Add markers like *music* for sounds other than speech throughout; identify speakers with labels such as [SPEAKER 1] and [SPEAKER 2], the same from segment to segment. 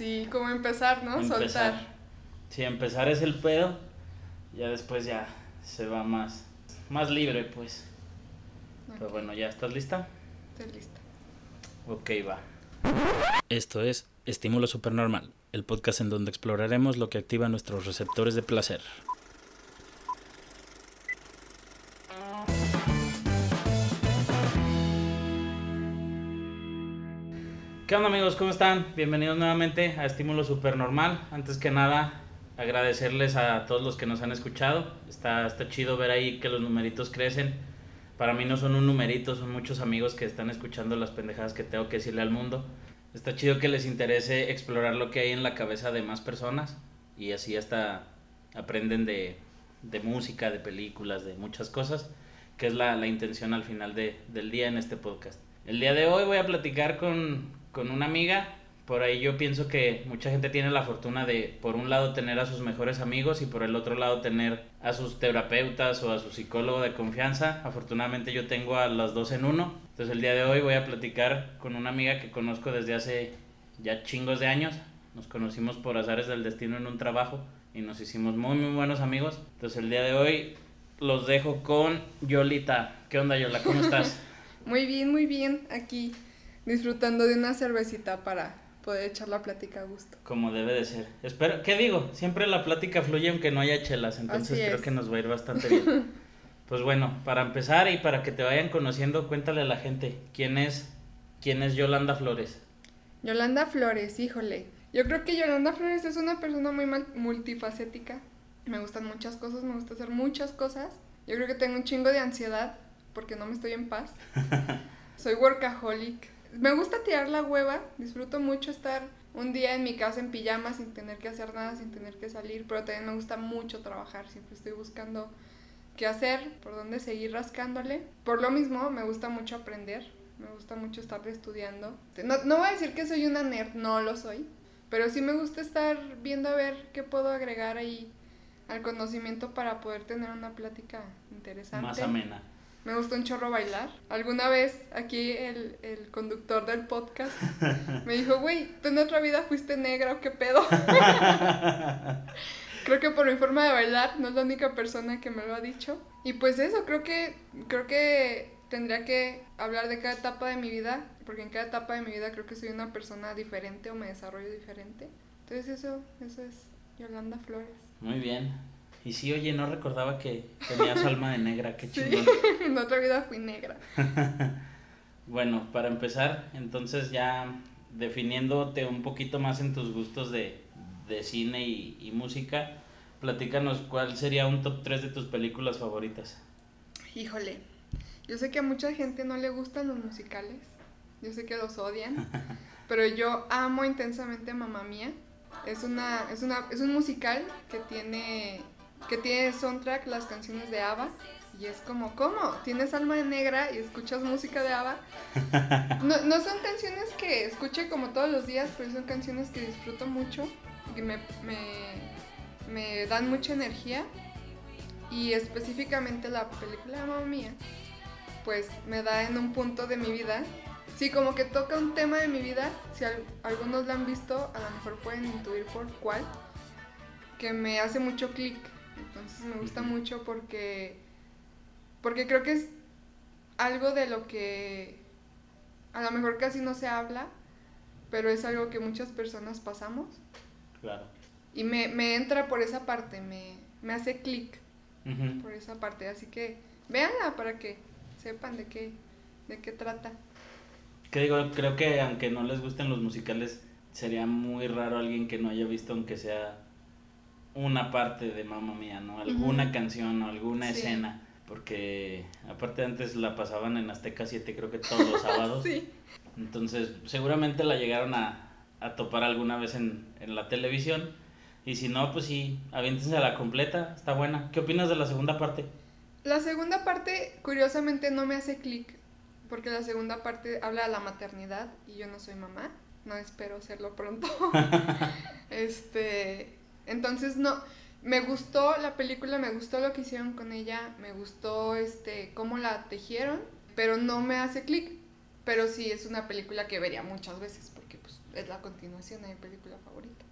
[SPEAKER 1] Sí, como empezar, ¿no?
[SPEAKER 2] Empezar.
[SPEAKER 1] Soltar.
[SPEAKER 2] Sí, empezar es el pedo. Ya después ya se va más, más libre, pues. Pero
[SPEAKER 1] Ok,
[SPEAKER 2] bueno, ¿ya estás lista?
[SPEAKER 1] Estoy lista.
[SPEAKER 2] Ok, va. Esto es Estímulo Supernormal, el podcast en donde exploraremos lo que activa nuestros receptores de placer. ¿Qué onda amigos? ¿Cómo están? Bienvenidos nuevamente a Estímulo Supernormal. Antes que nada, agradecerles a todos los que nos han escuchado. Está, está chido ver ahí que los numeritos crecen. Para mí no son un numerito, son muchos amigos que están escuchando las pendejadas que tengo que decirle al mundo. Está chido que les interese explorar lo que hay en la cabeza de más personas y así hasta aprenden de, de música, de películas, de muchas cosas, que es la, la intención al final de- del día en este podcast. El día de hoy voy a platicar con, con una amiga. Por ahí yo pienso que mucha gente tiene la fortuna de, por un lado, tener a sus mejores amigos y por el otro lado, tener a sus terapeutas o a su psicólogo de confianza. Afortunadamente yo tengo a las dos en uno. Entonces el día de hoy voy a platicar con una amiga que conozco desde hace ya chingos de años. Nos conocimos por azares del destino en un trabajo y nos hicimos muy muy buenos amigos. Entonces el día de hoy los dejo con Yolita. ¿Qué onda Yola? ¿Cómo estás? *laughs*
[SPEAKER 1] Muy bien, muy bien. Aquí disfrutando de una cervecita para poder echar la plática a gusto.
[SPEAKER 2] Como debe de ser. Espero, ¿qué digo? Siempre la plática fluye aunque no haya chelas, entonces creo que nos va a ir bastante bien. *laughs* pues bueno, para empezar y para que te vayan conociendo, cuéntale a la gente quién es, quién es Yolanda Flores.
[SPEAKER 1] Yolanda Flores, híjole. Yo creo que Yolanda Flores es una persona muy multifacética. Me gustan muchas cosas, me gusta hacer muchas cosas. Yo creo que tengo un chingo de ansiedad porque no me estoy en paz. *laughs* Soy workaholic. Me gusta tirar la hueva, disfruto mucho estar un día en mi casa en pijama sin tener que hacer nada, sin tener que salir, pero también me gusta mucho trabajar, siempre estoy buscando qué hacer, por dónde seguir rascándole. Por lo mismo, me gusta mucho aprender, me gusta mucho estar estudiando. No, no voy a decir que soy una nerd, no lo soy, pero sí me gusta estar viendo a ver qué puedo agregar ahí al conocimiento para poder tener una plática interesante.
[SPEAKER 2] Más amena.
[SPEAKER 1] Me gusta un chorro bailar. Alguna vez aquí el, el conductor del podcast *laughs* me dijo, güey, ¿tú en otra vida fuiste negra o qué pedo? *laughs* creo que por mi forma de bailar no es la única persona que me lo ha dicho. Y pues eso, creo que, creo que tendría que hablar de cada etapa de mi vida, porque en cada etapa de mi vida creo que soy una persona diferente o me desarrollo diferente. Entonces eso, eso es Yolanda Flores.
[SPEAKER 2] Muy bien. Y sí, oye, no recordaba que tenías alma de negra, qué *laughs*
[SPEAKER 1] Sí,
[SPEAKER 2] chingón.
[SPEAKER 1] en otra vida fui negra. *laughs*
[SPEAKER 2] Bueno, para empezar, entonces ya definiéndote un poquito más en tus gustos de, de cine y, y música, platícanos cuál sería un top 3 de tus películas favoritas.
[SPEAKER 1] Híjole, yo sé que a mucha gente no le gustan los musicales, yo sé que los odian, *laughs* pero yo amo intensamente Mamá Mía. Es una, es una, es un musical que tiene, que tiene soundtrack las canciones de ABBA y es como, ¿cómo? Tienes alma de negra y escuchas música de ABBA. *laughs* No, no son canciones que escuche como todos los días, pero son canciones que disfruto mucho, que me, me, me dan mucha energía y específicamente la película Mamma Mía, pues me da en un punto de mi vida. Sí, como que toca un tema de mi vida. Si al- algunos la han visto, a lo mejor pueden intuir por cuál. Que me hace mucho clic. Entonces me gusta mucho porque. Porque creo que es algo de lo que a lo mejor casi no se habla, pero es algo que muchas personas pasamos.
[SPEAKER 2] Claro.
[SPEAKER 1] Y me, me entra por esa parte, me, me hace clic por esa parte. Así que véanla para que sepan de qué, de qué trata.
[SPEAKER 2] Que digo, creo que aunque no les gusten los musicales, sería muy raro alguien que no haya visto aunque sea una parte de Mamma Mía, ¿no? Alguna canción o alguna
[SPEAKER 1] Sí.
[SPEAKER 2] escena. Porque aparte antes la pasaban en Azteca 7 creo que todos los *laughs* sábados.
[SPEAKER 1] Sí.
[SPEAKER 2] Entonces, seguramente la llegaron a, a topar alguna vez en, en la televisión. Y si no, pues sí, aviéntense a la completa, está buena. ¿Qué opinas de la segunda parte?
[SPEAKER 1] La segunda parte, curiosamente, no me hace clic. Porque la segunda parte habla de la maternidad y yo no soy mamá. No espero serlo pronto. *laughs* este. Entonces, no. Me gustó la película, me gustó lo que hicieron con ella, me gustó este cómo la tejieron, pero no me hace clic. Pero sí es una película que vería muchas veces porque pues es la continuación de mi película favorita.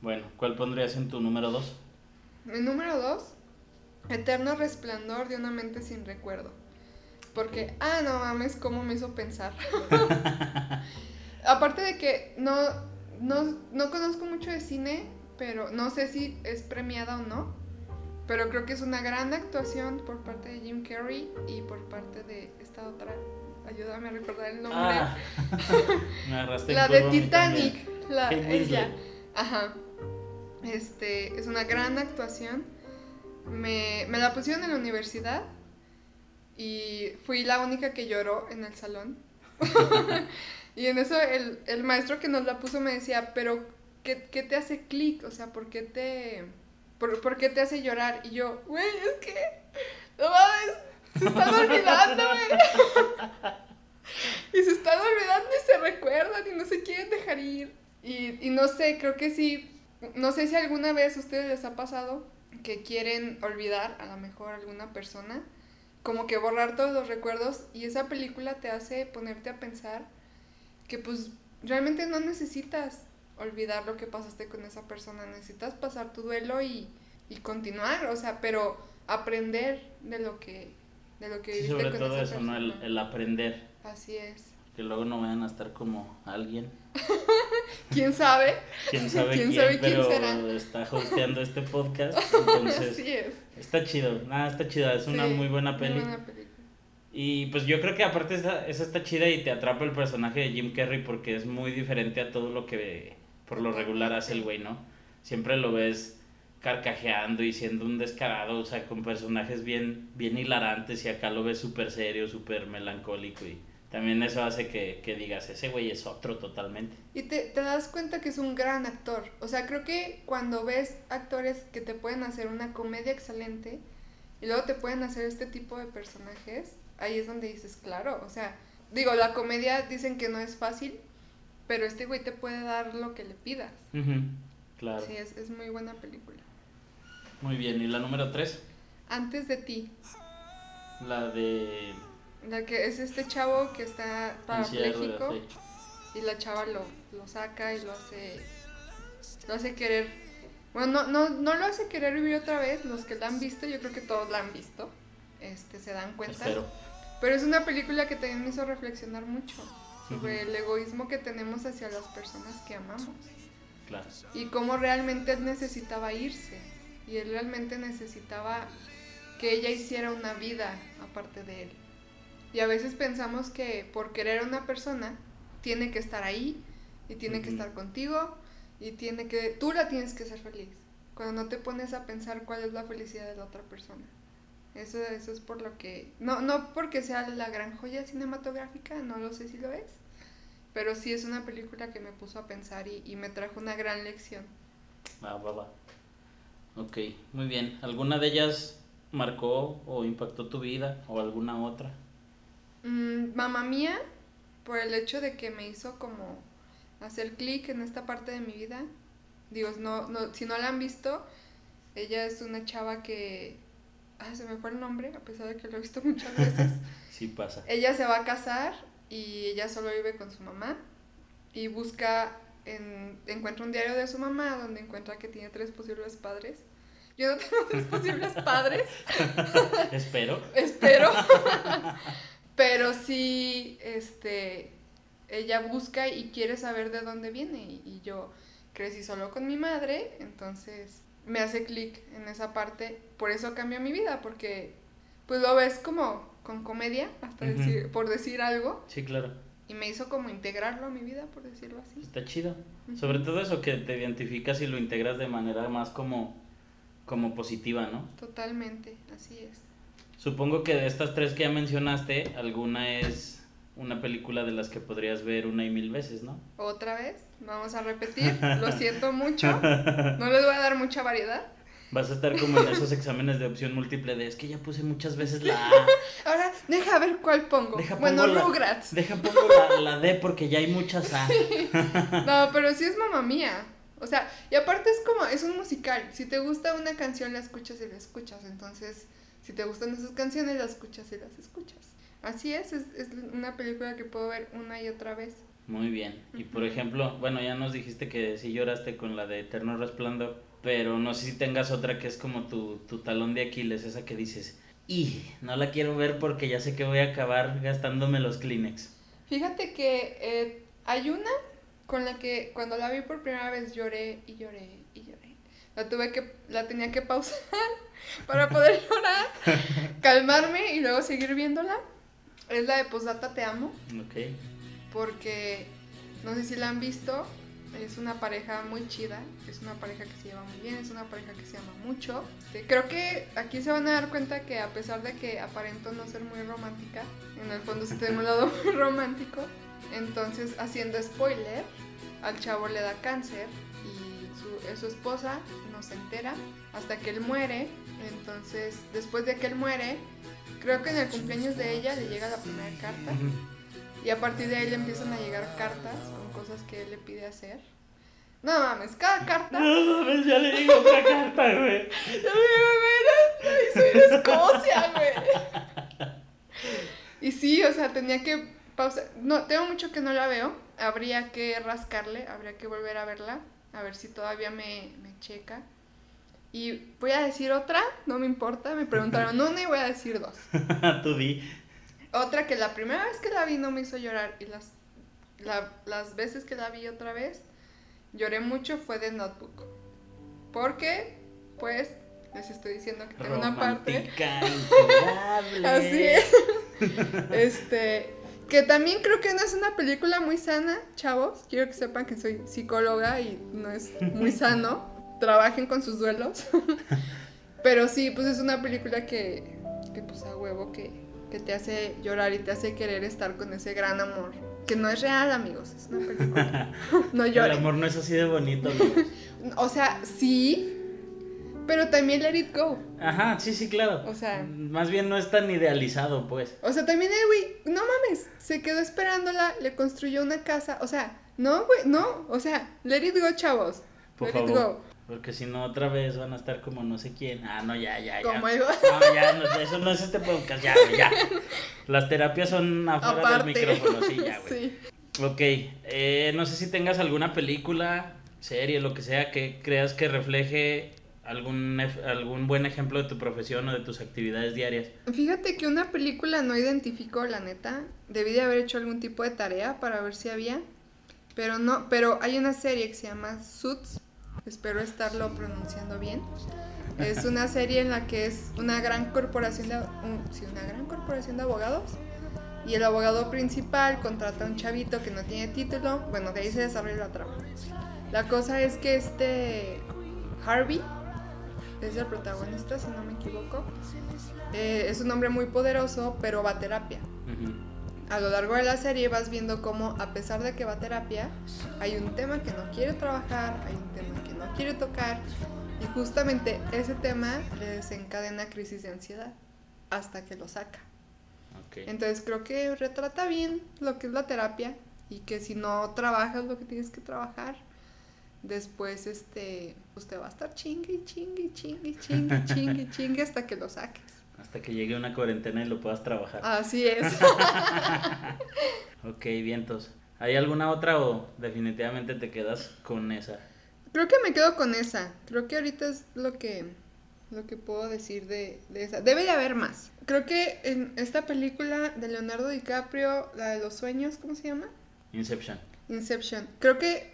[SPEAKER 2] Bueno, ¿cuál pondrías en tu número 2?
[SPEAKER 1] Mi número 2, Eterno Resplandor de una mente sin recuerdo. Porque, ah, no mames, cómo me hizo pensar. *laughs* Aparte de que no, no, no conozco mucho de cine, pero no sé si es premiada o no. Pero creo que es una gran actuación por parte de Jim Carrey y por parte de esta otra. Ayúdame a recordar el nombre.
[SPEAKER 2] Ah, *laughs* me
[SPEAKER 1] la de Titanic. La, ella. Ajá. Este, es una gran actuación. Me, me la pusieron en la universidad y fui la única que lloró en el salón. *laughs* *laughs* y en eso el, el maestro que nos la puso me decía, pero ¿qué, qué te hace clic? O sea, ¿por qué te, por, por qué te hace llorar? Y yo, güey, es que, no mames, se están *laughs* olvidando, güey. y se están olvidando y se recuerdan y no se quieren dejar ir. Y, y no sé, creo que sí, no sé si alguna vez a ustedes les ha pasado que quieren olvidar a lo mejor alguna persona, como que borrar todos los recuerdos y esa película te hace ponerte a pensar que pues realmente no necesitas olvidar lo que pasaste con esa persona, necesitas pasar tu duelo y, y continuar, o sea, pero aprender de lo que de lo que
[SPEAKER 2] Sí,
[SPEAKER 1] viviste
[SPEAKER 2] sobre
[SPEAKER 1] con
[SPEAKER 2] todo
[SPEAKER 1] esa
[SPEAKER 2] eso, ¿no? El, aprender.
[SPEAKER 1] Así es.
[SPEAKER 2] Que luego no vayan a estar como alguien. *laughs*
[SPEAKER 1] ¿Quién sabe?
[SPEAKER 2] Quién sabe
[SPEAKER 1] ¿Quién
[SPEAKER 2] quién,
[SPEAKER 1] sabe quién
[SPEAKER 2] pero
[SPEAKER 1] será?
[SPEAKER 2] está hosteando este podcast. *laughs* Entonces,
[SPEAKER 1] Así es.
[SPEAKER 2] está chido. Nada, está chida. Es una muy buena peli.
[SPEAKER 1] buena película.
[SPEAKER 2] Y pues yo creo que aparte esa, esa está chida y te atrapa el personaje de Jim Carrey porque es muy diferente a todo lo que por lo regular hace el güey, ¿no? Siempre lo ves carcajeando y siendo un descarado, o sea, con personajes bien, bien hilarantes y acá lo ves súper serio, súper melancólico y también eso hace que, que digas, ese güey es otro totalmente.
[SPEAKER 1] Y te, te das cuenta que es un gran actor. O sea, creo que cuando ves actores que te pueden hacer una comedia excelente y luego te pueden hacer este tipo de personajes, ahí es donde dices, claro, o sea, digo, la comedia dicen que no es fácil, pero este güey te puede dar lo que le pidas.
[SPEAKER 2] Claro.
[SPEAKER 1] Sí, es, es muy buena película.
[SPEAKER 2] Muy bien, ¿y la número 3?
[SPEAKER 1] Antes de ti,
[SPEAKER 2] La de...
[SPEAKER 1] la que es este chavo que está parapléjico y la chava lo, lo saca y lo hace lo hace querer bueno no, no, no lo hace querer vivir otra vez los que la han visto yo creo que todos la han visto este se dan cuenta
[SPEAKER 2] Espero.
[SPEAKER 1] pero es una película que también me hizo reflexionar mucho sobre el egoísmo que tenemos hacia las personas que amamos
[SPEAKER 2] Claro.
[SPEAKER 1] y cómo realmente él necesitaba irse y él realmente necesitaba que ella hiciera una vida aparte de él. Y a veces pensamos que por querer a una persona tiene que estar ahí y tiene que estar contigo y tiene que tú la tienes que ser feliz. Cuando no te pones a pensar cuál es la felicidad de la otra persona. Eso, eso es por lo que no no porque sea la gran joya cinematográfica, no lo sé si lo es, pero sí es una película que me puso a pensar y, y me trajo una gran lección.
[SPEAKER 2] Va, va, va. Ok, muy bien. ¿Alguna de ellas marcó o impactó tu vida o alguna otra?
[SPEAKER 1] Mm, mamá mía, por el hecho de que me hizo como hacer clic en esta parte de mi vida. Digo, no, no, si no la han visto, ella es una chava que... Ah, se me fue el nombre, a pesar de que lo he visto muchas veces. *laughs*
[SPEAKER 2] Sí pasa.
[SPEAKER 1] ella se va a casar y ella solo vive con su mamá y busca, en, encuentra un diario de su mamá donde encuentra que tiene tres posibles padres. Yo no tengo *laughs* tres posibles padres, *laughs*
[SPEAKER 2] Espero.
[SPEAKER 1] espero. *laughs* Pero sí, este, ella busca y quiere saber de dónde viene. Y, y yo crecí solo con mi madre, entonces me hace clic en esa parte. Por eso cambió mi vida, porque pues lo ves como con comedia, hasta decir, por decir algo.
[SPEAKER 2] Sí, claro.
[SPEAKER 1] Y me hizo como integrarlo a mi vida, por decirlo así.
[SPEAKER 2] Está chido. Sobre todo eso que te identificas y lo integras de manera más como, como positiva, ¿no?
[SPEAKER 1] Totalmente, así es.
[SPEAKER 2] Supongo que de estas tres que ya mencionaste, alguna es una película de las que podrías ver una y mil veces, ¿no?
[SPEAKER 1] Otra vez, vamos a repetir, lo siento mucho. *laughs* No les voy a dar mucha variedad.
[SPEAKER 2] Vas a estar como en esos *laughs* exámenes de opción múltiple de es que ya puse muchas veces la A. *laughs*
[SPEAKER 1] Ahora, deja ver cuál pongo.
[SPEAKER 2] Deja
[SPEAKER 1] bueno,
[SPEAKER 2] pongo la-
[SPEAKER 1] Rugrats.
[SPEAKER 2] Deja pongo la, la D porque ya hay muchas A. *laughs*
[SPEAKER 1] No, pero sí es mamá mía. O sea, y aparte es como, es un musical. Si te gusta una canción, la escuchas y la escuchas. Entonces, si te gustan esas canciones, las escuchas y las escuchas. Así es, es, es una película que puedo ver una y otra vez.
[SPEAKER 2] Muy bien. Y por ejemplo, bueno, ya nos dijiste que sí lloraste con la de Eterno Resplandor, pero no sé si tengas otra que es como tu, tu talón de Aquiles, esa que dices, y no la quiero ver porque ya sé que voy a acabar gastándome los Kleenex.
[SPEAKER 1] Fíjate que eh, hay una con la que cuando la vi por primera vez lloré y lloré y lloré. La tuve que, la tenía que pausar *laughs* para poder *laughs* llorar, calmarme y luego seguir viéndola. Es la de Posdata Te Amo.
[SPEAKER 2] Ok.
[SPEAKER 1] Porque no sé si la han visto. Es una pareja muy chida, es una pareja que se lleva muy bien, es una pareja que se ama mucho. Este, creo que aquí se van a dar cuenta que a pesar de que aparento no ser muy romántica, en el fondo sí tengo un lado *laughs* muy romántico. Entonces, haciendo spoiler, al chavo le da cáncer y su, su esposa no se entera hasta que él muere. Entonces, después de que él muere, creo que en el cumpleaños de ella le llega la primera carta. Y a partir de ahí le empiezan a llegar cartas cosas que él le pide hacer. No mames, cada carta.
[SPEAKER 2] No mames, ya le digo *laughs* otra carta, güey.
[SPEAKER 1] Ya me güey, soy de Escocia, güey. Y sí, o sea, tenía que pausar. No, tengo mucho que no la veo. Habría que rascarle, habría que volver a verla. A ver si todavía me, me checa. Y voy a decir otra, no me importa. Me preguntaron una y voy a decir dos. *laughs*
[SPEAKER 2] Tú di.
[SPEAKER 1] Otra que la primera vez que la vi no me hizo llorar y las, la- las veces que la vi otra vez lloré mucho fue de Notebook. Porque, pues, les estoy diciendo que tengo una parte. *laughs* Así es. Este, que también creo que no es una película muy sana, chavos. Quiero que sepan que soy psicóloga y no es muy *laughs* sano. Trabajen con sus duelos. Pero sí, pues es una película que, que pues a huevo que, que te hace llorar y te hace querer estar con ese gran amor. Que no es real, amigos, es una película. *laughs* No
[SPEAKER 2] El
[SPEAKER 1] lloren.
[SPEAKER 2] amor no es así de bonito, amigos.
[SPEAKER 1] O sea, sí, pero también let it go.
[SPEAKER 2] Ajá, sí, sí, claro.
[SPEAKER 1] O sea-
[SPEAKER 2] Más bien no es tan idealizado, pues.
[SPEAKER 1] O sea, también el güey, no mames, se quedó esperándola, le construyó una casa. O sea, no, güey, no. O sea, let it go, chavos.
[SPEAKER 2] Por
[SPEAKER 1] let it go.
[SPEAKER 2] Porque si no, otra vez van a estar como no sé quién. Ah, no, ya, ya, ya.
[SPEAKER 1] Como el-
[SPEAKER 2] No, ya, no, eso no es este podcast, ya, ya. Las terapias son afuera
[SPEAKER 1] Aparte.
[SPEAKER 2] del micrófono, sí, ya, güey.
[SPEAKER 1] Sí.
[SPEAKER 2] Ok, eh, no sé si tengas alguna película, serie, lo que sea, que creas que refleje algún, algún buen ejemplo de tu profesión o de tus actividades diarias.
[SPEAKER 1] Fíjate que una película no identificó, la neta. Debí de haber hecho algún tipo de tarea para ver si había. Pero no, pero hay una serie que se llama Suits. Espero estarlo pronunciando bien. Es una serie en la que es una gran corporación de, un- sí, una gran corporación de abogados. Y el abogado principal contrata a un chavito que no tiene título. Bueno, de ahí se desarrolla la trama. La cosa es que este Harvey es el protagonista, si no me equivoco. Eh, es un hombre muy poderoso, pero va a terapia.
[SPEAKER 2] Ujú.
[SPEAKER 1] A lo largo de la serie vas viendo cómo, a pesar de que va a terapia, hay un tema que no quiere trabajar, hay un tema quiere tocar, y justamente ese tema le desencadena crisis de ansiedad hasta que lo saca. Entonces creo que retrata bien lo que es la terapia y que si no trabajas lo que tienes que trabajar, después este, pues te va a estar chingue, chingue, chingue, chingue, chingue, *laughs* chingue hasta que lo saques.
[SPEAKER 2] Hasta que llegue una cuarentena y lo puedas trabajar.
[SPEAKER 1] Así es. *laughs*
[SPEAKER 2] Ok, vientos. ¿Hay alguna otra o definitivamente te quedas con esa?
[SPEAKER 1] Creo que me quedo con esa. Creo que ahorita es lo que lo que puedo decir de, de esa. Debe de haber más. Creo que en esta película de Leonardo DiCaprio, la de los sueños, ¿cómo se llama?
[SPEAKER 2] Inception.
[SPEAKER 1] Inception. Creo que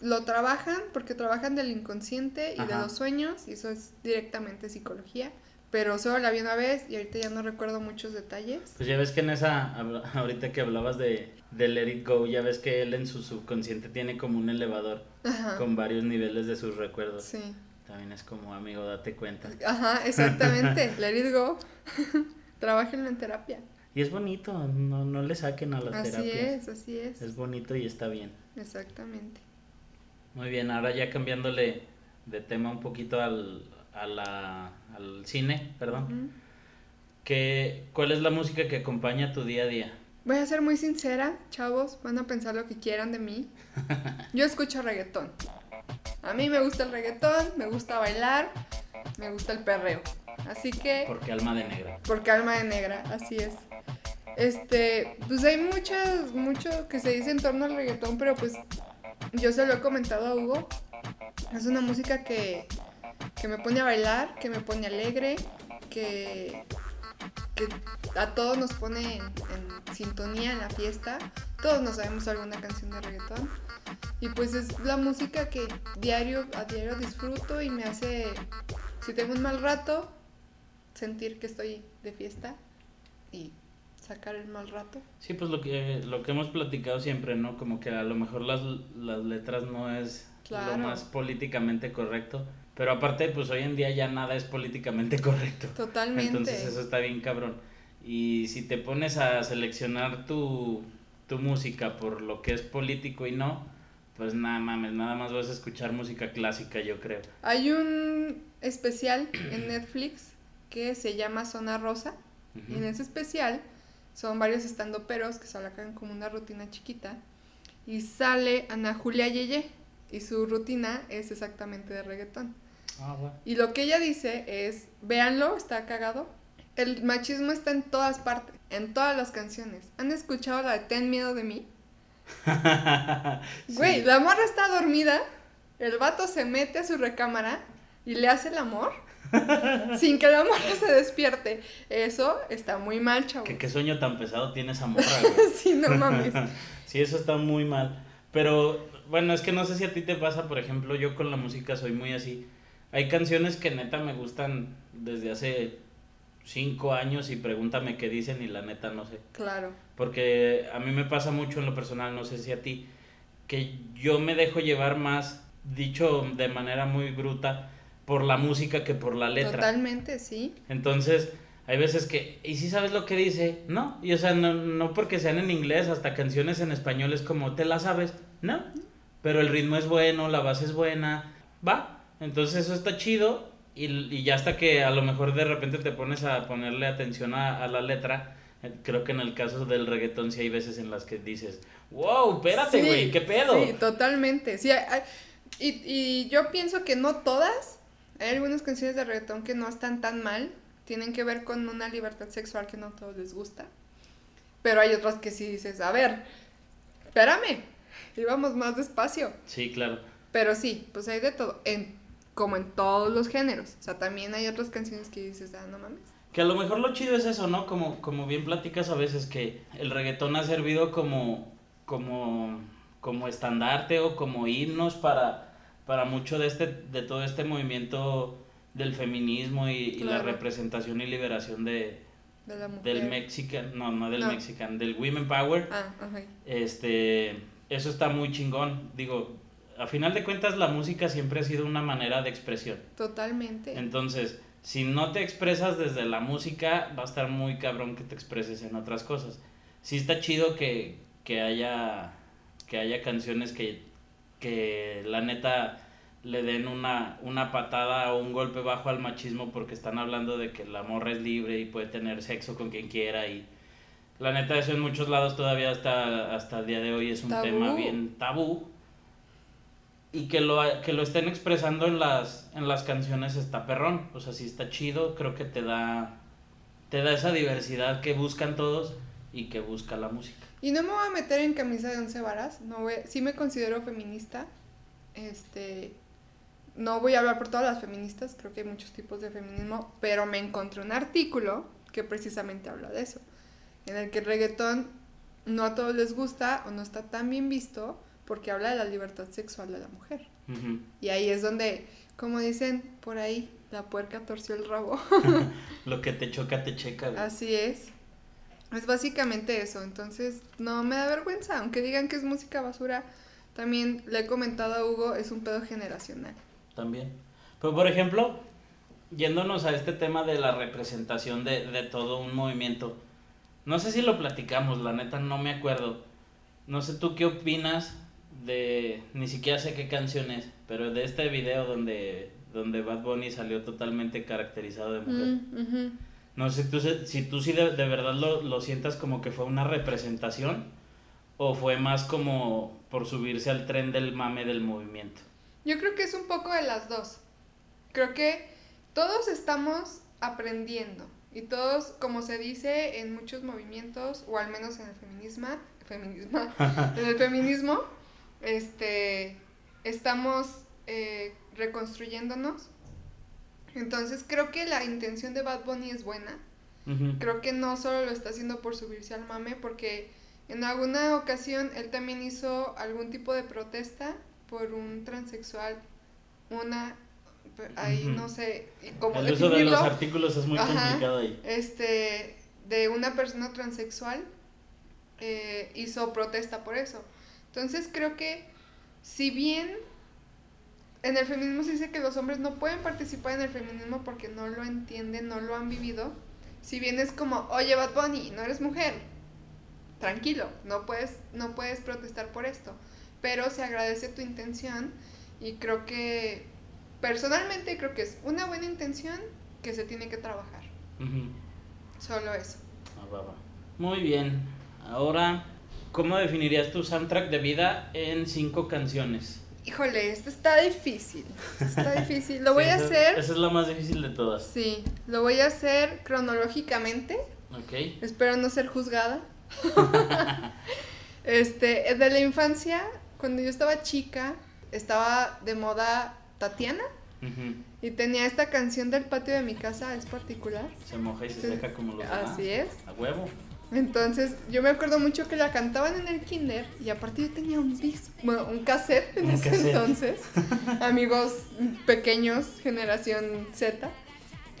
[SPEAKER 1] lo trabajan porque trabajan del inconsciente y de los sueños y eso es directamente psicología. Pero solo la vi una vez y ahorita ya no recuerdo muchos detalles.
[SPEAKER 2] Pues ya ves que en esa, *laughs* ahorita que hablabas de, de Let It Go, ya ves que él en su subconsciente tiene como un elevador
[SPEAKER 1] Ajá.
[SPEAKER 2] con varios niveles de sus recuerdos.
[SPEAKER 1] Sí.
[SPEAKER 2] También es como, amigo, date cuenta.
[SPEAKER 1] Ajá, exactamente. *laughs* Let it go. *laughs* Trabajenlo en terapia.
[SPEAKER 2] Y es bonito, no, no le saquen a las
[SPEAKER 1] Así
[SPEAKER 2] terapias.
[SPEAKER 1] es, así es.
[SPEAKER 2] Es bonito y está bien.
[SPEAKER 1] Exactamente.
[SPEAKER 2] Muy bien, ahora ya cambiándole de tema un poquito al, a la- al cine, perdón.
[SPEAKER 1] Ujú.
[SPEAKER 2] ¿Qué, ¿Cuál es la música que acompaña tu día a día?
[SPEAKER 1] Voy a ser muy sincera, chavos, van a pensar lo que quieran de mí. *laughs* Yo escucho reggaetón. A mí me gusta el reggaetón, me gusta bailar, me gusta el perreo. Así que,
[SPEAKER 2] Porque alma de negra.
[SPEAKER 1] porque alma de negra, así es. Este, pues hay muchas, mucho que se dice en torno al reggaetón, pero pues yo se lo he comentado a Hugo. Es una música que, que me pone a bailar, que me pone alegre, que, que a todos nos pone en, en sintonía en la fiesta. Todos nos sabemos alguna canción de reggaetón. Y pues es la música que diario a diario disfruto y me hace, si tengo un mal rato, sentir que estoy de fiesta y sacar el mal rato.
[SPEAKER 2] Sí, pues lo que, lo que hemos platicado siempre, ¿no? Como que a lo mejor las, las letras no es
[SPEAKER 1] Claro.
[SPEAKER 2] lo más políticamente correcto. Pero aparte, pues hoy en día ya nada es políticamente *laughs* correcto.
[SPEAKER 1] Totalmente.
[SPEAKER 2] Entonces eso está bien cabrón. Y si te pones a seleccionar tu, tu música por lo que es político y no, pues nada mames, nada más vas a escuchar música clásica, yo creo.
[SPEAKER 1] Hay un especial en Netflix que se llama Zona Rosa. Y en ese especial son varios estandoperos que sacan como una rutina chiquita. Y sale Ana Julia Yeye. Y su rutina es exactamente de reggaetón.
[SPEAKER 2] Ah.
[SPEAKER 1] Y lo que ella dice es, véanlo, está cagado. El machismo está en todas partes, en todas las canciones. ¿Han escuchado la de Ten miedo de mí? *laughs* Güey,
[SPEAKER 2] Sí.
[SPEAKER 1] la morra está dormida, el vato se mete a su recámara y le hace el amor *laughs* sin que la morra se despierte. Eso está muy mal, chavo.
[SPEAKER 2] ¿Qué, qué sueño tan pesado tiene esa morra, *laughs* güey.
[SPEAKER 1] sí, no mames.
[SPEAKER 2] Sí, eso está muy mal. Pero bueno, es que no sé si a ti te pasa, por ejemplo, yo con la música soy muy así. Hay canciones que neta me gustan desde hace cinco años y pregúntame qué dicen y la neta no sé.
[SPEAKER 1] Claro.
[SPEAKER 2] Porque a mí me pasa mucho en lo personal, no sé si a ti, que yo me dejo llevar más, dicho de manera muy bruta, por la música que por la letra.
[SPEAKER 1] Totalmente, sí.
[SPEAKER 2] Entonces, hay veces que, ¿y si sabes lo que dice? No, y o sea, no, no porque sean en inglés, hasta canciones en español es como, ¿te la sabes? No, pero el ritmo es bueno, la base es buena, va, entonces eso está chido y, y ya hasta que a lo mejor de repente te pones a ponerle atención a, a la letra, eh, creo que en el caso del reggaetón sí hay veces en las que dices, wow, espérate,
[SPEAKER 1] Sí,
[SPEAKER 2] güey, ¿qué pedo?
[SPEAKER 1] Sí, totalmente. Sí, hay- hay- y, y yo pienso que no todas. Hay algunas canciones de reggaetón que no están tan mal. Tienen que ver con una libertad sexual que no a todos les gusta. Pero hay otras que sí dices, a ver, espérame, íbamos más despacio.
[SPEAKER 2] Sí, claro.
[SPEAKER 1] Pero sí, pues hay de todo, en, como en todos los géneros. O sea, también hay otras canciones que dices, ah, no mames.
[SPEAKER 2] Que a lo mejor lo chido es eso, ¿no? Como, como bien platicas a veces que el reggaetón ha servido como, como, como estandarte o como himnos para, para mucho de este, de todo este movimiento del feminismo y, y la representación y liberación de,
[SPEAKER 1] De la mujer.
[SPEAKER 2] del mexican, no, no del
[SPEAKER 1] No.
[SPEAKER 2] mexican, del women power.
[SPEAKER 1] Ah.
[SPEAKER 2] Este, eso está muy chingón. Digo, a final de cuentas la música siempre ha sido una manera de expresión.
[SPEAKER 1] Totalmente.
[SPEAKER 2] Entonces, si no te expresas desde la música, va a estar muy cabrón que te expreses en otras cosas. Sí está chido que, que haya que haya canciones que, que la neta le den una, una patada o un golpe bajo al machismo porque están hablando de que la morra es libre y puede tener sexo con quien quiera y la neta eso en muchos lados todavía hasta, hasta el día de hoy es un
[SPEAKER 1] Tabú.
[SPEAKER 2] tema bien tabú y que lo, que lo estén expresando en las, en las canciones está perrón. O sea, sí está chido, creo que te da, te da esa diversidad que buscan todos y que busca la música.
[SPEAKER 1] Y no me voy a meter en camisa de once varas, no voy, sí me considero feminista, este, no voy a hablar por todas las feministas, creo que hay muchos tipos de feminismo, pero me encontré un artículo que precisamente habla de eso, en el que el reggaetón no a todos les gusta o no está tan bien visto porque habla de la libertad sexual de la mujer. Y ahí es donde, como dicen por ahí, la puerca torció el rabo. *laughs*
[SPEAKER 2] Lo que te choca, te checa.
[SPEAKER 1] Así es. Es básicamente eso. Entonces, no me da vergüenza. Aunque digan que es música basura, también le he comentado a Hugo, es un pedo generacional.
[SPEAKER 2] También. Pero, por ejemplo, yéndonos a este tema de la representación de, de todo un movimiento, no sé si lo platicamos, la neta no me acuerdo. No sé tú qué opinas de, ni siquiera sé qué canción es, pero de este video donde, donde Bad Bunny salió totalmente caracterizado de mujer.
[SPEAKER 1] Mm.
[SPEAKER 2] No sé tú, se- si tú sí de, de verdad lo, lo sientas como que fue una representación o fue más como por subirse al tren del mame del movimiento.
[SPEAKER 1] Yo creo que es un poco de las dos. Creo que todos estamos aprendiendo. Y todos, como se dice en muchos movimientos, o al menos en el feminismo, feminismo *laughs* en el feminismo, este, estamos eh, reconstruyéndonos. Entonces creo que la intención de Bad Bunny es buena. Creo que no solo lo está haciendo por subirse al mame, porque en alguna ocasión él también hizo algún tipo de protesta por un transexual, una ahí no sé
[SPEAKER 2] cómo El uso de los artículos es muy complicado ahí.
[SPEAKER 1] Este, de una persona transexual eh, hizo protesta por eso. Entonces creo que si bien en el feminismo se dice que los hombres no pueden participar en el feminismo porque no lo entienden, no lo han vivido, si bien es como, oye Bad Bunny, no eres mujer, tranquilo, no puedes, no puedes protestar por esto, pero se agradece tu intención y creo que personalmente creo que es una buena intención que se tiene que trabajar. Solo eso.
[SPEAKER 2] Ah, Muy bien. Ahora, ¿cómo definirías tu soundtrack de vida en cinco canciones?
[SPEAKER 1] Híjole, esto está difícil. Está *laughs* difícil. Lo voy a hacer.
[SPEAKER 2] Esa es la más difícil de todas.
[SPEAKER 1] Sí, lo voy a hacer cronológicamente.
[SPEAKER 2] Ok.
[SPEAKER 1] Espero no ser juzgada. *laughs* *laughs* este, de la infancia, cuando yo estaba chica, estaba de moda Tatiana. Y tenía esta canción del patio de mi casa, es particular.
[SPEAKER 2] Se moja y se seca como los
[SPEAKER 1] demás. Así es.
[SPEAKER 2] A huevo.
[SPEAKER 1] Entonces, yo me acuerdo mucho que la cantaban en el kinder y aparte yo tenía un disco, bueno, un cassette en ese entonces. *laughs* amigos pequeños, generación Z,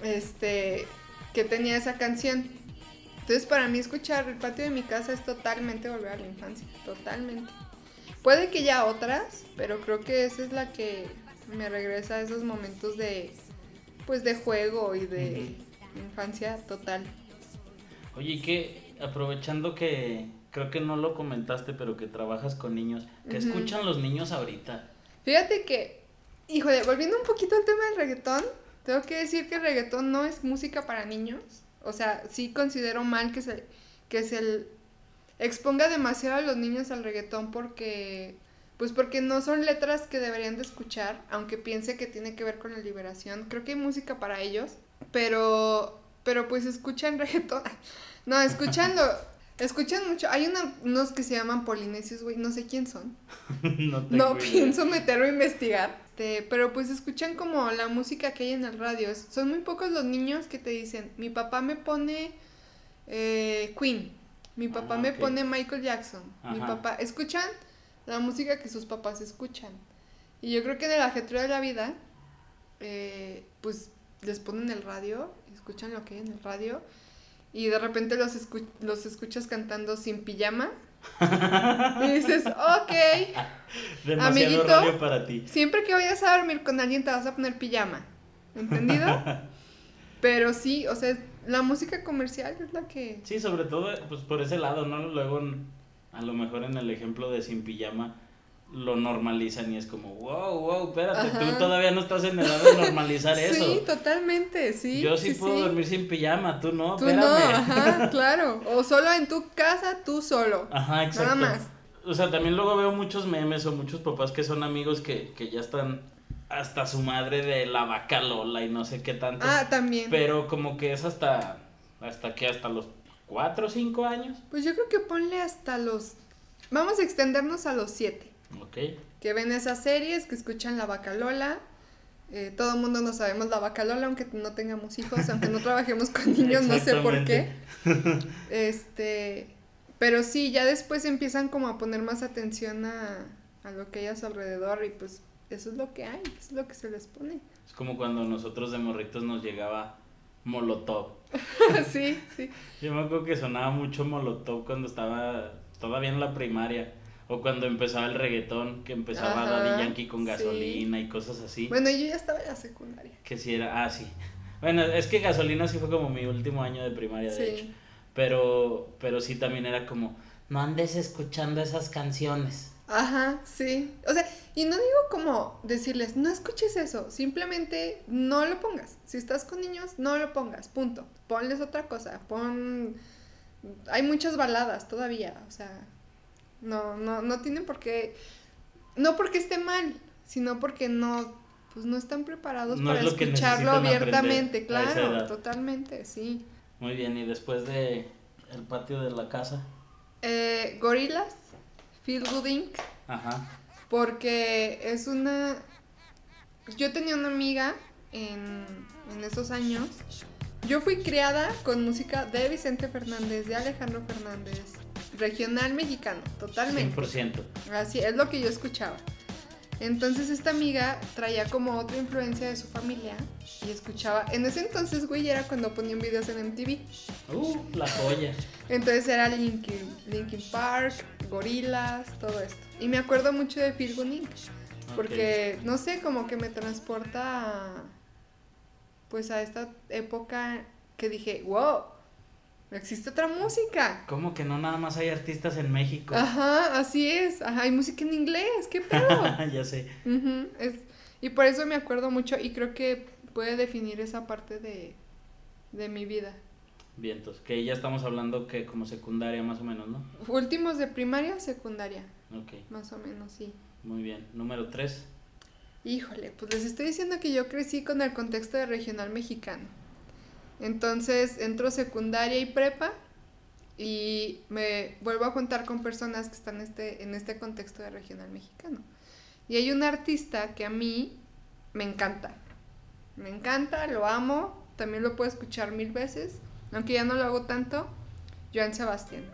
[SPEAKER 1] este, que tenía esa canción. Entonces, para mí escuchar el patio de mi casa es totalmente volver a la infancia, totalmente. Puede que ya otras, pero creo que esa es la que me regresa a esos momentos de pues de juego y de infancia total.
[SPEAKER 2] Oye, ¿y qué aprovechando que creo que no lo comentaste, pero que trabajas con niños, ¿qué escuchan los niños ahorita?
[SPEAKER 1] Fíjate que, híjole, volviendo un poquito al tema del reggaetón, tengo que decir que el reggaetón no es música para niños. O sea, sí considero mal que se, que se exponga demasiado a los niños al reggaetón porque pues porque no son letras que deberían de escuchar, aunque piense que tiene que ver con la liberación. Creo que hay música para ellos, pero pero pues escuchan *laughs* reggaetón. No, escuchando escuchan mucho. Hay unos que se llaman polinesios, güey, no sé quién son. *laughs* no, no pienso meterlo a investigar. Este, pero pues escuchan como la música que hay en el radio. Son muy pocos los niños que te dicen, mi papá me pone eh, Queen, mi papá ah, me pone Michael Jackson, mi papá, escuchan la música que sus papás escuchan. Y yo creo que en el ajetreo de la vida, eh, pues les ponen el radio, escuchan lo que hay en el radio, y de repente los, los escuchas cantando sin pijama. *laughs* y dices, ok,
[SPEAKER 2] amiguito, para ti.
[SPEAKER 1] siempre que vayas a dormir con alguien te vas a poner pijama, ¿entendido? *laughs* Pero sí, o sea, la música comercial es la que...
[SPEAKER 2] Sí, sobre todo pues por ese lado, ¿no? Luego a lo mejor en el ejemplo de sin pijama lo normalizan y es como, wow, wow, espérate, tú todavía no estás en edad de normalizar *laughs* eso.
[SPEAKER 1] Sí, totalmente, sí.
[SPEAKER 2] Yo sí, puedo dormir sin pijama, tú no,
[SPEAKER 1] tú no, ajá, *laughs* claro. O solo en tu casa, tú solo.
[SPEAKER 2] Ajá, exacto. Nada más. O sea, también luego veo muchos memes o muchos papás que son amigos que, que ya están hasta su madre de la vaca Lola y no sé qué tanto.
[SPEAKER 1] Ah, también.
[SPEAKER 2] Pero como que es hasta, hasta que hasta los ¿Cuatro o cinco años?
[SPEAKER 1] Pues yo creo que ponle hasta los... Vamos a extendernos a los siete. Que ven esas series, que escuchan La Vaca Lola. Eh, todo el mundo no sabemos La Vaca Lola, aunque no tengamos hijos, aunque no trabajemos con *laughs* niños, no sé por qué. *laughs* Este... Pero sí, ya después empiezan como a poner más atención a, a lo que hay a su alrededor y pues eso es lo que hay, eso es lo que se les pone.
[SPEAKER 2] Es como cuando nosotros de morritos nos llegaba Molotov. *laughs*
[SPEAKER 1] sí, sí.
[SPEAKER 2] Yo me acuerdo que sonaba mucho Molotov cuando estaba todavía en la primaria. O cuando empezaba el reggaetón, que empezaba Daddy Yankee con gasolina y cosas así.
[SPEAKER 1] Bueno, yo ya estaba en la secundaria.
[SPEAKER 2] Que sí era, ah, sí. Bueno, es que gasolina sí fue como mi último año de primaria, de hecho. Pero, pero sí también era como, no andes escuchando esas canciones.
[SPEAKER 1] Ajá, sí. O sea, y no digo como decirles, no escuches eso, simplemente no lo pongas. Si estás con niños, no lo pongas, punto. Ponles otra cosa, pon... Hay muchas baladas todavía, o sea, no, no, no tienen por qué... No porque esté mal, sino porque no, pues no están preparados para escucharlo abiertamente, claro, totalmente, sí.
[SPEAKER 2] Muy bien, y después de el patio de la casa.
[SPEAKER 1] Eh, Gorilas, Feel Good Inc.
[SPEAKER 2] Ajá.
[SPEAKER 1] Porque es una... Yo tenía una amiga en, en esos años. Yo fui criada con música de Vicente Fernández, de Alejandro Fernández, regional mexicano, totalmente.
[SPEAKER 2] 100%.
[SPEAKER 1] Así es lo que yo escuchaba. Entonces esta amiga traía como otra influencia de su familia y escuchaba. En ese entonces, güey, era cuando ponían videos en MTV.
[SPEAKER 2] Uh, la joya.
[SPEAKER 1] Entonces era Linkin, Linkin Park, Gorilas, todo esto. Y me acuerdo mucho de Phil Inc. Porque, no sé, como que me transporta a, pues a esta época que dije, wow, existe otra música.
[SPEAKER 2] ¿Cómo que no nada más hay artistas en México?
[SPEAKER 1] Ajá, así es. Ajá, hay música en inglés, qué *laughs* pedo.
[SPEAKER 2] ya sé.
[SPEAKER 1] Es, y por eso me acuerdo mucho y creo que puede definir esa parte de, de mi vida.
[SPEAKER 2] Vientos. Que ya estamos hablando que como secundaria más o menos, ¿no?
[SPEAKER 1] Últimos de primaria, secundaria,
[SPEAKER 2] Ok,
[SPEAKER 1] más o menos, sí.
[SPEAKER 2] muy bien. Número 3.
[SPEAKER 1] Híjole, pues les estoy diciendo que yo crecí con el contexto de regional mexicano. Entonces entro secundaria y prepa y me vuelvo a juntar con personas que están este, en este contexto de regional mexicano. Y hay un artista que a mí me encanta. Me encanta, lo amo, también lo puedo escuchar mil veces, aunque ya no lo hago tanto. Joan Sebastián.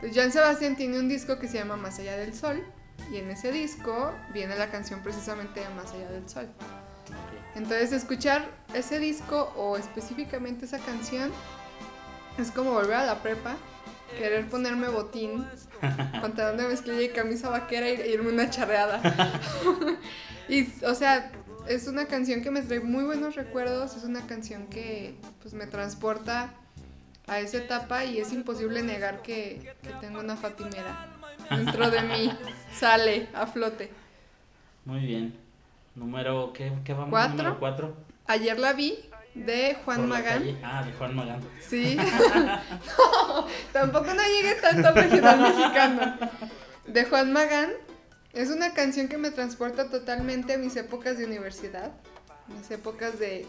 [SPEAKER 1] Pues Joan Sebastián tiene un disco que se llama Más allá del sol y en ese disco viene la canción precisamente de Más allá del sol. Entonces escuchar ese disco o específicamente esa canción es como volver a la prepa, querer ponerme botín, *laughs* pantalón de mezclilla y camisa vaquera y irme una charreada. *laughs* y o sea, es una canción que me trae muy buenos recuerdos, es una canción que pues me transporta a esa etapa y es imposible negar que, que tengo una fatimera dentro de mí, *laughs* sale a flote.
[SPEAKER 2] Muy bien. Número, ¿qué, qué vamos?
[SPEAKER 1] ¿Cuatro?
[SPEAKER 2] Número 4.
[SPEAKER 1] Ayer la vi de Juan Magán.
[SPEAKER 2] Ah, de Juan Magán.
[SPEAKER 1] Sí. *laughs* *laughs* No, tampoco no llegué tanto al regional mexicano. De Juan Magán. Es una canción que me transporta totalmente a mis épocas de universidad. Mis épocas de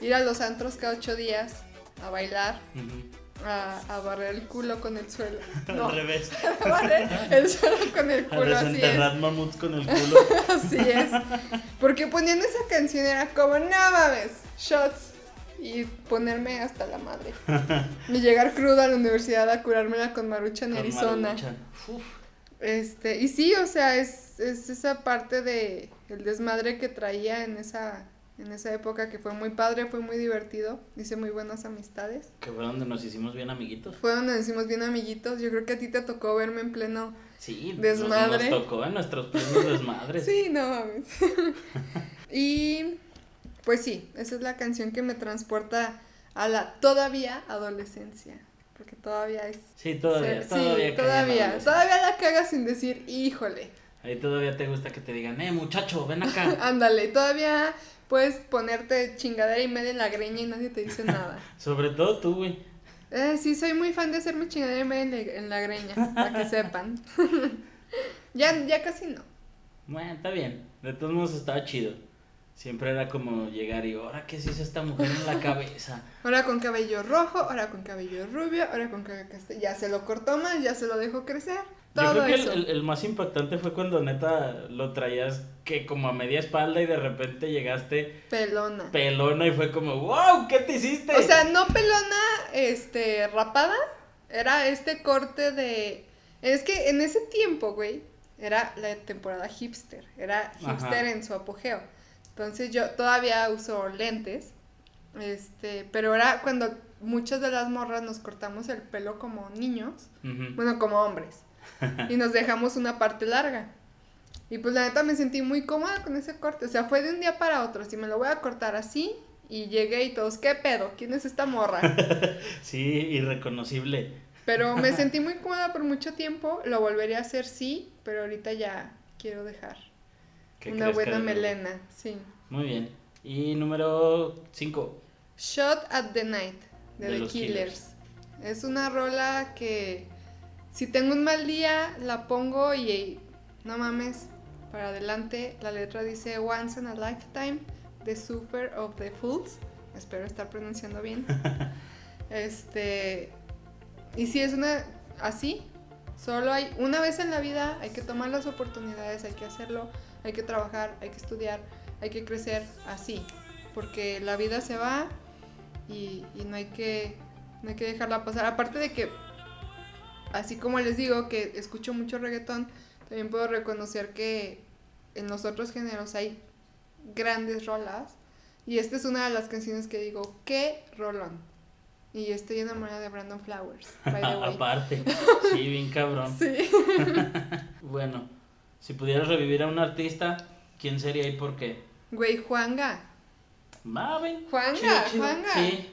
[SPEAKER 1] ir a los antros cada ocho días a bailar,
[SPEAKER 2] Ujú.
[SPEAKER 1] A, a barrer el culo con el suelo. *laughs*
[SPEAKER 2] Al revés. *laughs*
[SPEAKER 1] a barrer el suelo con el
[SPEAKER 2] A
[SPEAKER 1] culo, así es.
[SPEAKER 2] desenterrar mamuts con el culo. *laughs*
[SPEAKER 1] Así es. Porque poniendo esa canción era como, no mames, shots. Y ponerme hasta la madre. Y llegar cruda a la universidad a curármela con marucha en
[SPEAKER 2] Con
[SPEAKER 1] Arizona.
[SPEAKER 2] Maruchan. Uf.
[SPEAKER 1] Este, y sí, o sea, es, es esa parte de el desmadre que traía en esa, en esa época que fue muy padre, fue muy divertido, hice muy buenas amistades.
[SPEAKER 2] Que fue donde nos hicimos bien amiguitos.
[SPEAKER 1] Fue donde nos hicimos bien amiguitos. Yo creo que a ti te tocó verme en pleno.
[SPEAKER 2] Sí, nos-
[SPEAKER 1] Desmadre.
[SPEAKER 2] Nos, tocó en nuestros plenos desmadres.
[SPEAKER 1] Sí, no mames. *laughs* y pues sí, esa es la canción que me transporta a la todavía adolescencia. Porque todavía es.
[SPEAKER 2] Sí, todavía,
[SPEAKER 1] sí,
[SPEAKER 2] todavía. en
[SPEAKER 1] todavía. Todavía la cagas sin decir, híjole.
[SPEAKER 2] Ahí todavía te gusta que te digan, eh, muchacho, ven acá. *laughs*
[SPEAKER 1] Ándale, todavía puedes ponerte chingadera y media en la greña y nadie te dice nada. *laughs*
[SPEAKER 2] Sobre todo tú, güey.
[SPEAKER 1] Eh, sí, soy muy fan de hacerme chingadera y media en la, greña, para que sepan. *laughs* ya, ya casi no.
[SPEAKER 2] Bueno, está bien. De todos modos estaba chido. Siempre era como llegar y, ahora qué se hizo esta mujer en la cabeza.
[SPEAKER 1] Ahora con cabello rojo, ahora con cabello rubio, ahora con cabello castaño. Ya se lo cortó más, ya se lo dejó crecer.
[SPEAKER 2] Yo creo que el, el- el más impactante fue cuando neta lo traías que como a media espalda y de repente llegaste
[SPEAKER 1] Pelona.
[SPEAKER 2] pelona y fue como, wow, ¿qué te hiciste?
[SPEAKER 1] O sea, no pelona, este, rapada. Era este corte de. Es que en ese tiempo, güey, era la temporada hipster. Era hipster
[SPEAKER 2] Ajá.
[SPEAKER 1] en su apogeo. Entonces yo todavía uso lentes. Este, pero era cuando muchas de las morras nos cortamos el pelo como niños. Bueno, como hombres. Y nos dejamos una parte larga. Y pues la neta me sentí muy cómoda con ese corte. O sea, fue de un día para otro. Si me lo voy a cortar así. Y llegué y todos, ¿qué pedo? ¿Quién es esta morra? *laughs*
[SPEAKER 2] Sí, irreconocible.
[SPEAKER 1] Pero me *laughs* sentí muy cómoda por mucho tiempo. Lo volvería a hacer, sí. Pero ahorita ya quiero dejar una buena melena. Sí.
[SPEAKER 2] Muy bien. Y número 5.
[SPEAKER 1] Shot at the Night de,
[SPEAKER 2] De
[SPEAKER 1] The
[SPEAKER 2] los
[SPEAKER 1] Killers. Es una rola que si tengo un mal día la pongo y no mames, para adelante. La letra dice Once in a Lifetime, The Super of the Fools. Espero estar pronunciando bien. *laughs* Este. Y si es una. Así. Solo hay una vez en la vida, hay que tomar las oportunidades, hay que hacerlo, hay que trabajar, hay que estudiar, hay que crecer así. Porque la vida se va y, y no, hay que, no hay que dejarla pasar. Aparte de que, así como les digo que escucho mucho reggaetón, también puedo reconocer que en los otros géneros hay grandes rolas. Y esta es una de las canciones que digo, qué rolón. Y estoy enamorada de Brandon Flowers. By the *laughs* way.
[SPEAKER 2] Aparte, *laughs* sí, bien cabrón.
[SPEAKER 1] Sí. *laughs*
[SPEAKER 2] Bueno, si pudieras revivir a un artista, ¿quién sería y por qué?
[SPEAKER 1] Güey, Juanga.
[SPEAKER 2] Va, ven.
[SPEAKER 1] Juanga,
[SPEAKER 2] Chido, chido.
[SPEAKER 1] Juanga.
[SPEAKER 2] Sí.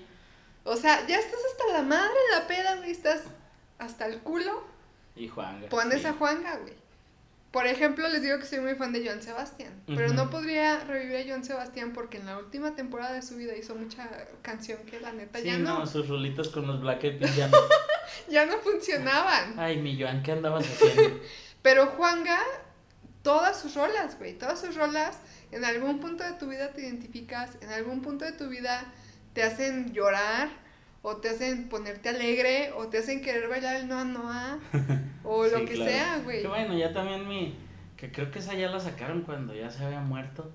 [SPEAKER 1] O sea, ya estás hasta la madre en la peda, güey. Estás hasta el culo.
[SPEAKER 2] Y Juanga.
[SPEAKER 1] Pones
[SPEAKER 2] sí.
[SPEAKER 1] a Juanga, güey. Por ejemplo, les digo que soy muy fan de Joan Sebastián. Pero no podría revivir a Joan Sebastián porque en la última temporada de su vida hizo mucha canción que la neta
[SPEAKER 2] Sí,
[SPEAKER 1] ya
[SPEAKER 2] no,
[SPEAKER 1] no,
[SPEAKER 2] sus rolitas con los Black Eyed ya *laughs* no.
[SPEAKER 1] ya no funcionaban.
[SPEAKER 2] Ay, mi Joan, ¿qué andabas haciendo? *laughs*
[SPEAKER 1] Pero Juanga, todas sus rolas, güey, todas sus rolas, en algún punto de tu vida te identificas, en algún punto de tu vida te hacen llorar, o te hacen ponerte alegre, o te hacen querer bailar el Noa Noa, *laughs* o lo que
[SPEAKER 2] claro.
[SPEAKER 1] sea, güey.
[SPEAKER 2] Que bueno, ya también mi. Que creo que esa ya la sacaron cuando ya se había muerto.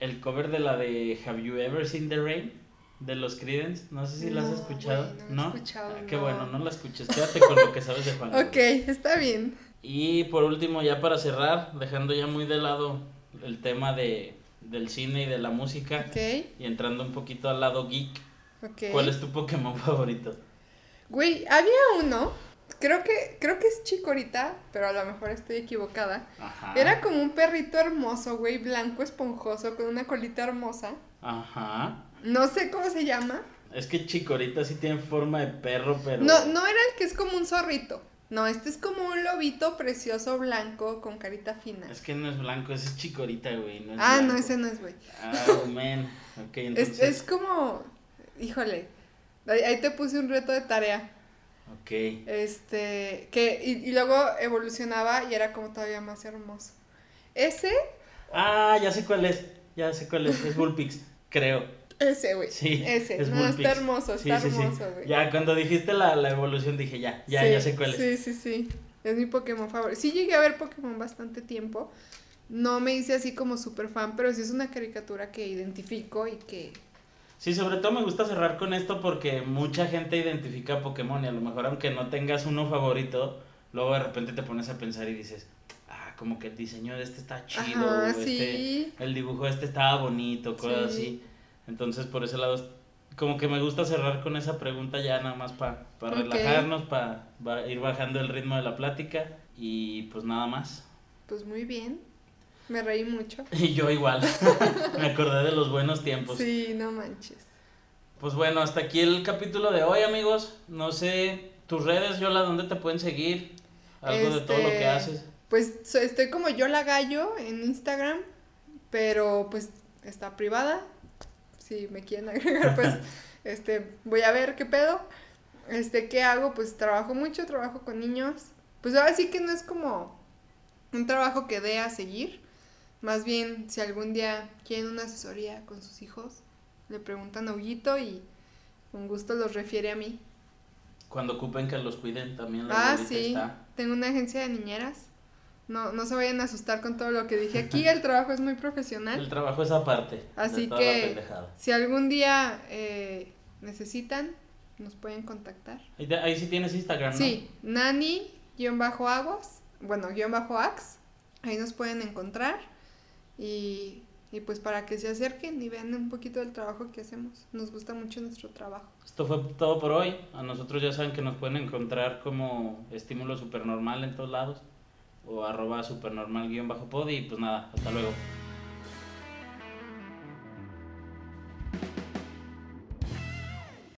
[SPEAKER 2] El cover de la de Have You Ever Seen the Rain? De los Creedence. No sé si la has
[SPEAKER 1] No,
[SPEAKER 2] escuchado.
[SPEAKER 1] no la he escuchado,
[SPEAKER 2] Ah, qué
[SPEAKER 1] no.
[SPEAKER 2] bueno, no la escuches. Quédate con lo que sabes de Juan. *laughs*
[SPEAKER 1] Ok, está bien.
[SPEAKER 2] Y por último, ya para cerrar, dejando ya muy de lado el tema de, del cine y de la música.
[SPEAKER 1] Ok,
[SPEAKER 2] Y entrando un poquito al lado geek. ¿Cuál es tu Pokémon favorito?
[SPEAKER 1] Güey, había uno, creo que, creo que es Chicorita, pero a lo mejor estoy equivocada.
[SPEAKER 2] Ajá.
[SPEAKER 1] Era como un perrito hermoso, güey, blanco, esponjoso, con una colita hermosa.
[SPEAKER 2] Ajá.
[SPEAKER 1] No sé cómo se llama.
[SPEAKER 2] Es que Chicorita sí tiene forma de perro, pero.
[SPEAKER 1] No, no era el que es como un zorrito. No, este es como un lobito precioso blanco con carita fina.
[SPEAKER 2] Es que no es blanco, ese es Chicorita, güey. No es
[SPEAKER 1] Ah, no, ese no es, güey.
[SPEAKER 2] Ah, man. Ok, *laughs*
[SPEAKER 1] Es,
[SPEAKER 2] entonces.
[SPEAKER 1] es como, híjole, ahí, te puse un reto de tarea.
[SPEAKER 2] Ok.
[SPEAKER 1] Este, que, y, y luego evolucionaba y era como todavía más hermoso. Ese,
[SPEAKER 2] Ah, ya sé cuál es. Ya sé cuál es. Es Bullpix, creo.
[SPEAKER 1] ese, güey.
[SPEAKER 2] Sí.
[SPEAKER 1] Ese,
[SPEAKER 2] es
[SPEAKER 1] no, está hermoso, está
[SPEAKER 2] sí, sí.
[SPEAKER 1] hermoso, güey.
[SPEAKER 2] Ya, cuando dijiste la, la evolución dije, ya, ya, ya sé cuál es.
[SPEAKER 1] Sí, sí, sí. Es mi Pokémon favorito. Sí llegué a ver Pokémon bastante tiempo. No me hice así como super fan, pero sí es una caricatura que identifico y que...
[SPEAKER 2] Sí, sobre todo me gusta cerrar con esto porque mucha gente identifica a Pokémon y a lo mejor aunque no tengas uno favorito, luego de repente te pones a pensar y dices, ah, como que el diseño de este está chido,
[SPEAKER 1] Ajá,
[SPEAKER 2] este, el dibujo de este estaba bonito, cosas
[SPEAKER 1] Sí.
[SPEAKER 2] así. Entonces por ese lado, como que me gusta cerrar con esa pregunta ya nada más para
[SPEAKER 1] Ok.
[SPEAKER 2] relajarnos, para ir bajando el ritmo de la plática y pues nada más.
[SPEAKER 1] Pues muy bien. Me reí mucho. *laughs*
[SPEAKER 2] Y yo igual, *laughs* me acordé de los buenos tiempos.
[SPEAKER 1] Sí, no manches.
[SPEAKER 2] Pues bueno, hasta aquí el capítulo de hoy, amigos. No sé, tus redes, Yola, ¿dónde te pueden seguir? Algo de todo lo que
[SPEAKER 1] Este,
[SPEAKER 2] haces.
[SPEAKER 1] Pues estoy como yo la gallo en Instagram, pero pues está privada. Si me quieren *laughs* agregar, pues este voy a ver qué pedo. Este, ¿qué hago? Pues trabajo mucho, trabajo con niños. Pues ahora sí que no es como un trabajo que dé a seguir. Más bien, si algún día quieren una asesoría con sus hijos, le preguntan a Huguito y con gusto los refiere a mí.
[SPEAKER 2] Cuando ocupen que los cuiden también. la
[SPEAKER 1] Ah, sí.
[SPEAKER 2] está.
[SPEAKER 1] Tengo una agencia de niñeras. No, no se vayan a asustar con todo lo que dije aquí. *laughs* El trabajo es muy
[SPEAKER 2] El
[SPEAKER 1] profesional.
[SPEAKER 2] trabajo es aparte.
[SPEAKER 1] Así que-. Si algún día eh, necesitan, nos pueden contactar.
[SPEAKER 2] Ahí, te- ahí sí tienes Instagram, ¿no?
[SPEAKER 1] Sí, nani-aguas, bueno, guion bajo ax. Ahí nos pueden encontrar. Y, y pues para que se acerquen y vean un poquito del trabajo que hacemos. Nos gusta mucho nuestro trabajo.
[SPEAKER 2] Esto fue todo por hoy. A nosotros ya saben que nos pueden encontrar como estímulo supernormal en todos lados. O arroba supernormal guion bajo pod. Y pues nada, hasta luego.